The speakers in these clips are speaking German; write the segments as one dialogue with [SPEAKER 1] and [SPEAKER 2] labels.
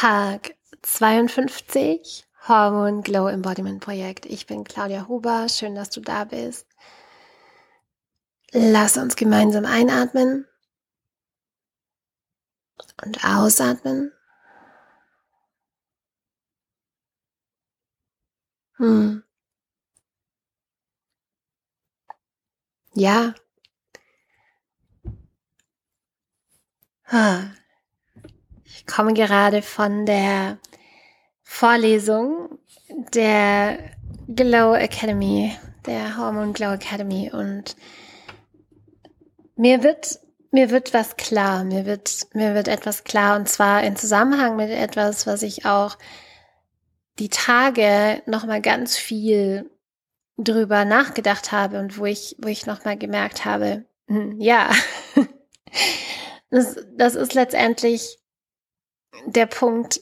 [SPEAKER 1] Tag 52 Hormone Glow Embodiment Projekt. Ich bin Claudia Huber. Schön, dass du da bist. Lass uns gemeinsam einatmen und ausatmen. Hm. Ja. Ich komme gerade von der Vorlesung der Glow Academy, der Hormone Glow Academy. Und mir wird mir wird was klar, mir wird mir wird etwas klar. Und zwar in Zusammenhang mit etwas, was ich auch die Tage noch mal ganz viel drüber nachgedacht habe und wo ich, wo ich nochmal gemerkt habe, hm, ja, das, das ist letztendlich der Punkt.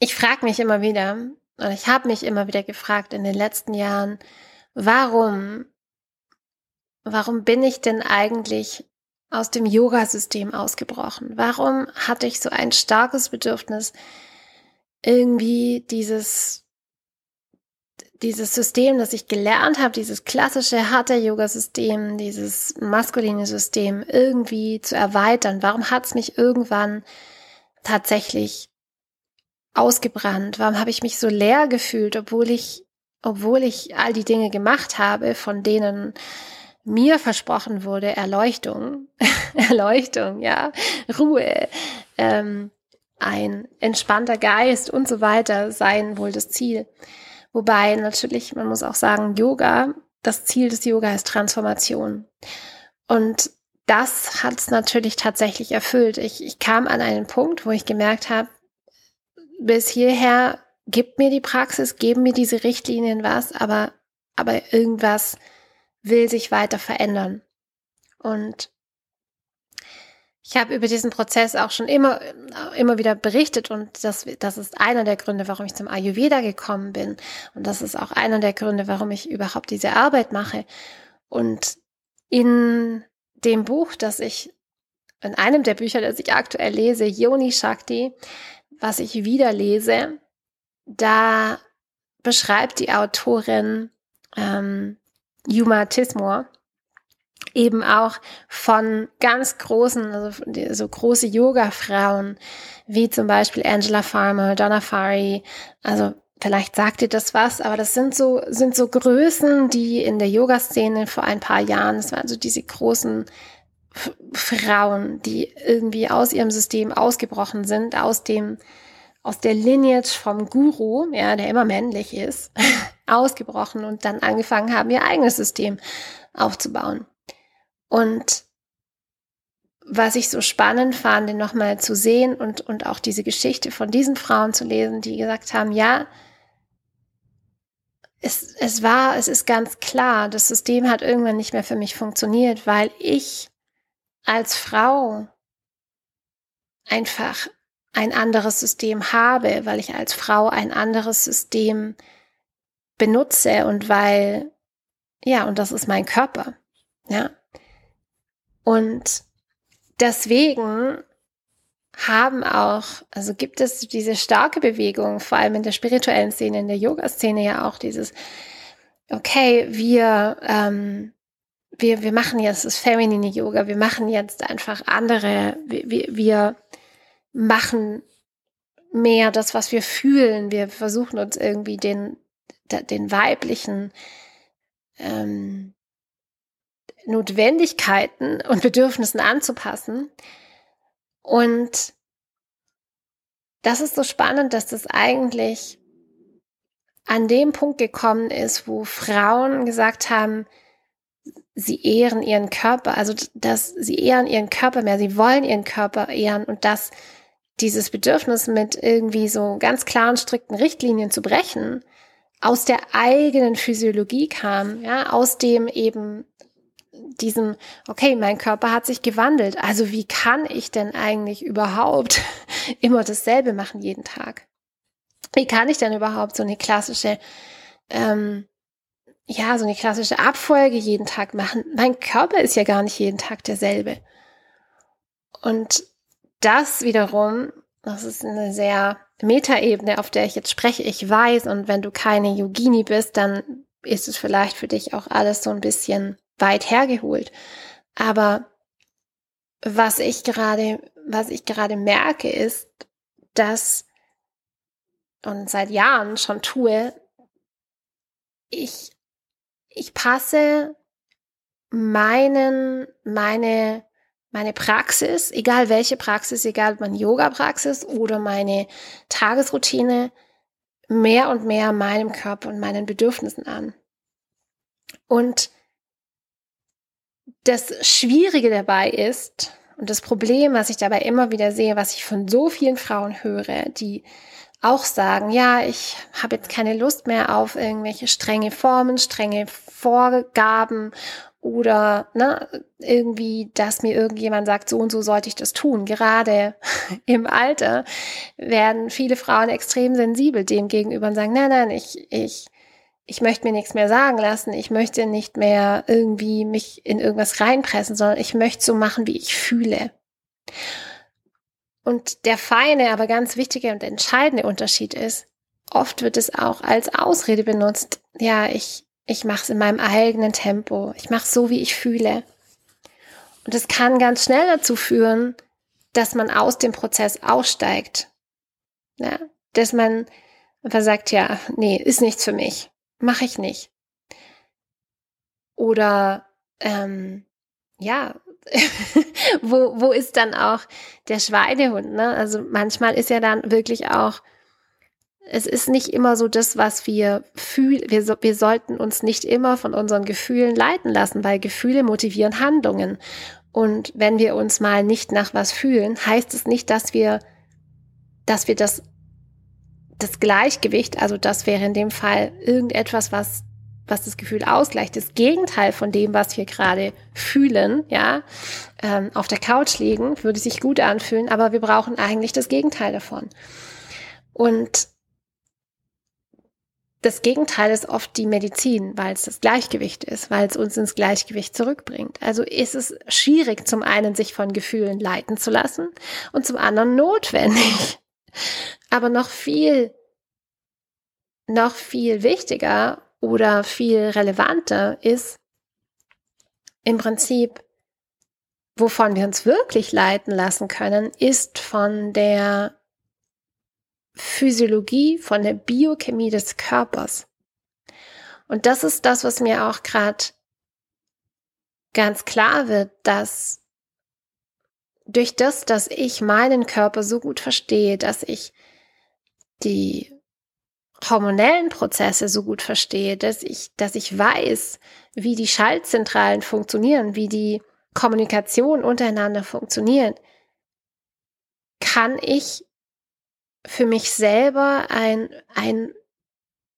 [SPEAKER 1] Ich frage mich immer wieder, oder ich habe mich immer wieder gefragt in den letzten Jahren, warum, warum bin ich denn eigentlich aus dem Yoga-System ausgebrochen? Warum hatte ich so ein starkes Bedürfnis, irgendwie dieses dieses System, das ich gelernt habe, dieses klassische Hatha-Yoga-System, dieses maskuline System irgendwie zu erweitern. Warum hat es mich irgendwann tatsächlich ausgebrannt? Warum habe ich mich so leer gefühlt, obwohl ich, obwohl ich all die Dinge gemacht habe, von denen mir versprochen wurde, Erleuchtung, Erleuchtung, ja, Ruhe, ähm, ein entspannter Geist und so weiter seien wohl das Ziel. Wobei natürlich, man muss auch sagen, Yoga, das Ziel des Yoga ist Transformation. Und das hat es natürlich tatsächlich erfüllt. Ich, ich kam an einen Punkt, wo ich gemerkt habe, bis hierher gibt mir die Praxis, geben mir diese Richtlinien was, aber, aber irgendwas will sich weiter verändern. Und ich habe über diesen Prozess auch schon immer, immer wieder berichtet und das, das ist einer der Gründe, warum ich zum Ayurveda gekommen bin. Und das ist auch einer der Gründe, warum ich überhaupt diese Arbeit mache. Und in dem Buch, das ich, in einem der Bücher, das ich aktuell lese, Yoni Shakti, was ich wieder lese, da beschreibt die Autorin ähm, Yuma Tismore, eben auch von ganz großen, also so große Yoga-Frauen, wie zum Beispiel Angela Farmer, Donna Fari, also vielleicht sagt ihr das was, aber das sind so, sind so Größen, die in der Yoga-Szene vor ein paar Jahren, das waren so diese großen Frauen, die irgendwie aus ihrem System ausgebrochen sind, aus dem, aus der Lineage vom Guru, ja, der immer männlich ist, ausgebrochen und dann angefangen haben, ihr eigenes System aufzubauen. Und was ich so spannend fand, nochmal zu sehen und, und auch diese Geschichte von diesen Frauen zu lesen, die gesagt haben, ja, es, es war, es ist ganz klar, das System hat irgendwann nicht mehr für mich funktioniert, weil ich als Frau einfach ein anderes System habe, weil ich als Frau ein anderes System benutze und weil, ja, und das ist mein Körper, ja. Und deswegen haben auch, also gibt es diese starke Bewegung, vor allem in der spirituellen Szene, in der Yoga-Szene ja auch dieses, okay, wir, ähm, wir, wir machen jetzt das feminine Yoga, wir machen jetzt einfach andere, wir, wir machen mehr das, was wir fühlen, wir versuchen uns irgendwie den, den weiblichen ähm, Notwendigkeiten und Bedürfnissen anzupassen. Und das ist so spannend, dass das eigentlich an dem Punkt gekommen ist, wo Frauen gesagt haben, sie ehren ihren Körper, also dass sie ehren ihren Körper mehr, sie wollen ihren Körper ehren und dass dieses Bedürfnis mit irgendwie so ganz klaren, strikten Richtlinien zu brechen, aus der eigenen Physiologie kam, ja, aus dem eben diesem, okay, mein Körper hat sich gewandelt. Also wie kann ich denn eigentlich überhaupt immer dasselbe machen jeden Tag? Wie kann ich denn überhaupt so eine klassische, ähm, ja, so eine klassische Abfolge jeden Tag machen? Mein Körper ist ja gar nicht jeden Tag derselbe. Und das wiederum, das ist eine sehr Metaebene, auf der ich jetzt spreche, ich weiß, und wenn du keine Yogini bist, dann ist es vielleicht für dich auch alles so ein bisschen weit hergeholt. Aber was ich gerade, was ich gerade merke, ist, dass und seit Jahren schon tue, ich, ich passe meinen, meine, meine Praxis, egal welche Praxis, egal ob meine Yoga-Praxis oder meine Tagesroutine, mehr und mehr meinem Körper und meinen Bedürfnissen an. Und das Schwierige dabei ist, und das Problem, was ich dabei immer wieder sehe, was ich von so vielen Frauen höre, die auch sagen, ja, ich habe jetzt keine Lust mehr auf irgendwelche strenge Formen, strenge Vorgaben oder ne, irgendwie, dass mir irgendjemand sagt, so und so sollte ich das tun. Gerade im Alter werden viele Frauen extrem sensibel dem gegenüber und sagen, nein, nein, ich, ich, ich möchte mir nichts mehr sagen lassen, ich möchte nicht mehr irgendwie mich in irgendwas reinpressen, sondern ich möchte so machen, wie ich fühle. Und der feine, aber ganz wichtige und entscheidende Unterschied ist, oft wird es auch als Ausrede benutzt. Ja, ich, ich mache es in meinem eigenen Tempo. Ich mache so, wie ich fühle. Und es kann ganz schnell dazu führen, dass man aus dem Prozess aussteigt. Ja, dass man einfach sagt, ja, nee, ist nichts für mich. Mache ich nicht. Oder ähm, ja, wo, wo ist dann auch der Schweinehund? Ne? Also manchmal ist ja dann wirklich auch, es ist nicht immer so das, was wir fühlen. Wir, wir sollten uns nicht immer von unseren Gefühlen leiten lassen, weil Gefühle motivieren Handlungen. Und wenn wir uns mal nicht nach was fühlen, heißt es nicht, dass wir, dass wir das, das Gleichgewicht, also das wäre in dem Fall irgendetwas, was was das Gefühl ausgleicht, das Gegenteil von dem, was wir gerade fühlen, ja, ähm, auf der Couch liegen, würde sich gut anfühlen, aber wir brauchen eigentlich das Gegenteil davon. Und das Gegenteil ist oft die Medizin, weil es das Gleichgewicht ist, weil es uns ins Gleichgewicht zurückbringt. Also ist es schwierig, zum einen sich von Gefühlen leiten zu lassen und zum anderen notwendig. Aber noch viel, noch viel wichtiger oder viel relevanter ist im Prinzip, wovon wir uns wirklich leiten lassen können, ist von der Physiologie, von der Biochemie des Körpers. Und das ist das, was mir auch gerade ganz klar wird, dass durch das, dass ich meinen Körper so gut verstehe, dass ich die hormonellen Prozesse so gut verstehe, dass ich, dass ich weiß, wie die Schaltzentralen funktionieren, wie die Kommunikation untereinander funktioniert, kann ich für mich selber ein, ein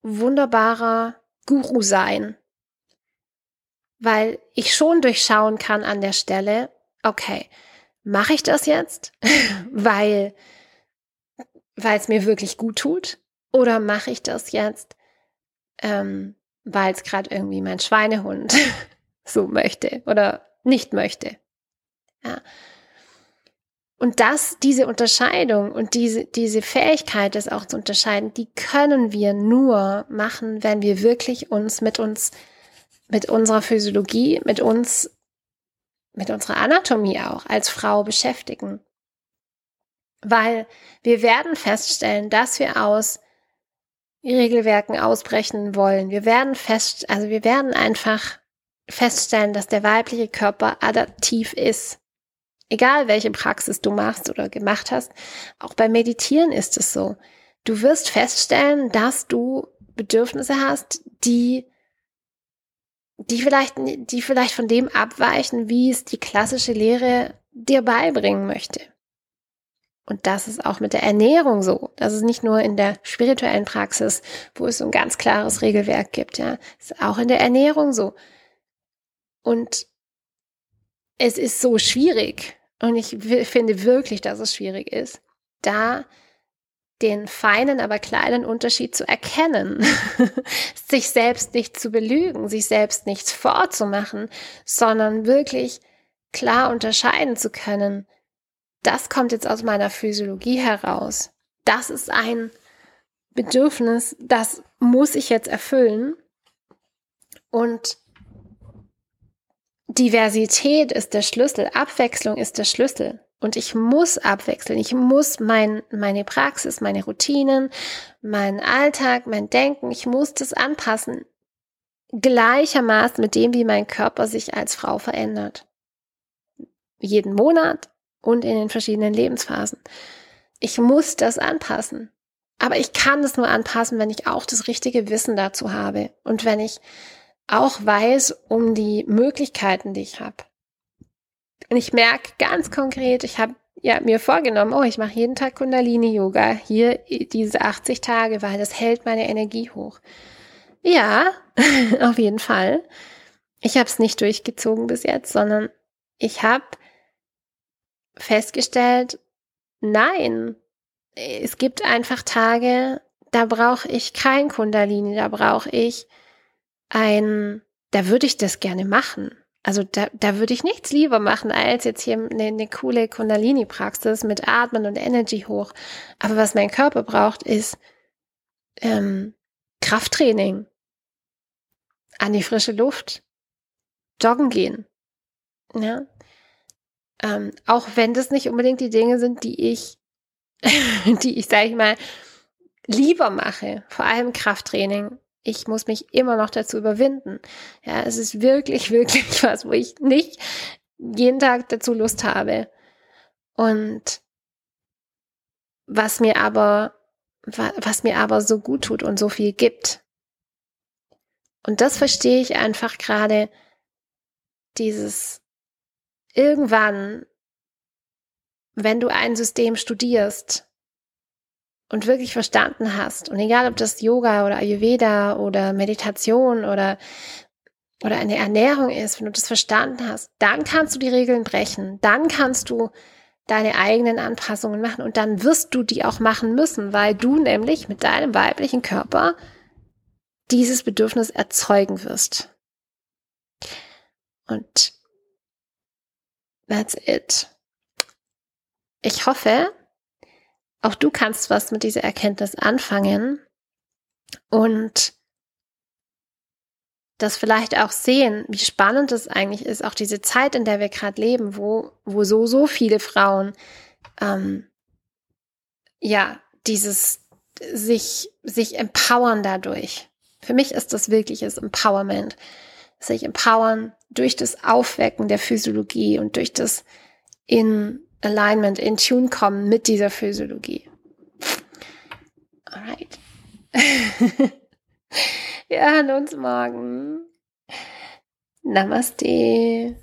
[SPEAKER 1] wunderbarer Guru sein, weil ich schon durchschauen kann an der Stelle, okay, mache ich das jetzt, weil weil es mir wirklich gut tut? Oder mache ich das jetzt, ähm, weil es gerade irgendwie mein Schweinehund so möchte oder nicht möchte? Ja. Und das, diese Unterscheidung und diese, diese Fähigkeit, das auch zu unterscheiden, die können wir nur machen, wenn wir wirklich uns mit uns, mit unserer Physiologie, mit uns, mit unserer Anatomie auch als Frau beschäftigen. Weil wir werden feststellen, dass wir aus Regelwerken ausbrechen wollen. Wir werden fest, also wir werden einfach feststellen, dass der weibliche Körper adaptiv ist. Egal welche Praxis du machst oder gemacht hast, auch beim Meditieren ist es so. Du wirst feststellen, dass du Bedürfnisse hast, die die vielleicht, die vielleicht von dem abweichen, wie es die klassische Lehre dir beibringen möchte. Und das ist auch mit der Ernährung so. Das ist nicht nur in der spirituellen Praxis, wo es so ein ganz klares Regelwerk gibt, ja. Ist auch in der Ernährung so. Und es ist so schwierig. Und ich finde wirklich, dass es schwierig ist, da den feinen, aber kleinen Unterschied zu erkennen, sich selbst nicht zu belügen, sich selbst nichts vorzumachen, sondern wirklich klar unterscheiden zu können, das kommt jetzt aus meiner Physiologie heraus. Das ist ein Bedürfnis, das muss ich jetzt erfüllen. Und Diversität ist der Schlüssel, Abwechslung ist der Schlüssel. Und ich muss abwechseln. Ich muss mein, meine Praxis, meine Routinen, meinen Alltag, mein Denken, ich muss das anpassen. Gleichermaßen mit dem, wie mein Körper sich als Frau verändert. Jeden Monat und in den verschiedenen Lebensphasen. Ich muss das anpassen. Aber ich kann es nur anpassen, wenn ich auch das richtige Wissen dazu habe und wenn ich auch weiß um die Möglichkeiten, die ich habe. Und ich merke ganz konkret, ich habe ja, mir vorgenommen, oh, ich mache jeden Tag Kundalini-Yoga, hier diese 80 Tage, weil das hält meine Energie hoch. Ja, auf jeden Fall. Ich habe es nicht durchgezogen bis jetzt, sondern ich habe festgestellt, nein, es gibt einfach Tage, da brauche ich kein Kundalini, da brauche ich ein, da würde ich das gerne machen. Also da, da würde ich nichts lieber machen, als jetzt hier eine, eine coole Kundalini-Praxis mit Atmen und Energy hoch. Aber was mein Körper braucht, ist ähm, Krafttraining, an die frische Luft, joggen gehen. Ja? Ähm, auch wenn das nicht unbedingt die Dinge sind, die ich, die ich, sage ich mal, lieber mache. Vor allem Krafttraining ich muss mich immer noch dazu überwinden. Ja, es ist wirklich, wirklich was, wo ich nicht jeden Tag dazu Lust habe. Und was mir aber, was mir aber so gut tut und so viel gibt. Und das verstehe ich einfach gerade, dieses irgendwann, wenn du ein System studierst, und wirklich verstanden hast, und egal ob das Yoga oder Ayurveda oder Meditation oder, oder eine Ernährung ist, wenn du das verstanden hast, dann kannst du die Regeln brechen, dann kannst du deine eigenen Anpassungen machen und dann wirst du die auch machen müssen, weil du nämlich mit deinem weiblichen Körper dieses Bedürfnis erzeugen wirst. Und that's it. Ich hoffe, auch du kannst was mit dieser Erkenntnis anfangen und das vielleicht auch sehen, wie spannend es eigentlich ist, auch diese Zeit, in der wir gerade leben, wo, wo so, so viele Frauen ähm, ja dieses sich, sich empowern dadurch. Für mich ist das wirkliches Empowerment. Sich empowern durch das Aufwecken der Physiologie und durch das in Alignment, in Tune kommen mit dieser Physiologie. Alright. Wir hören uns morgen. Namaste.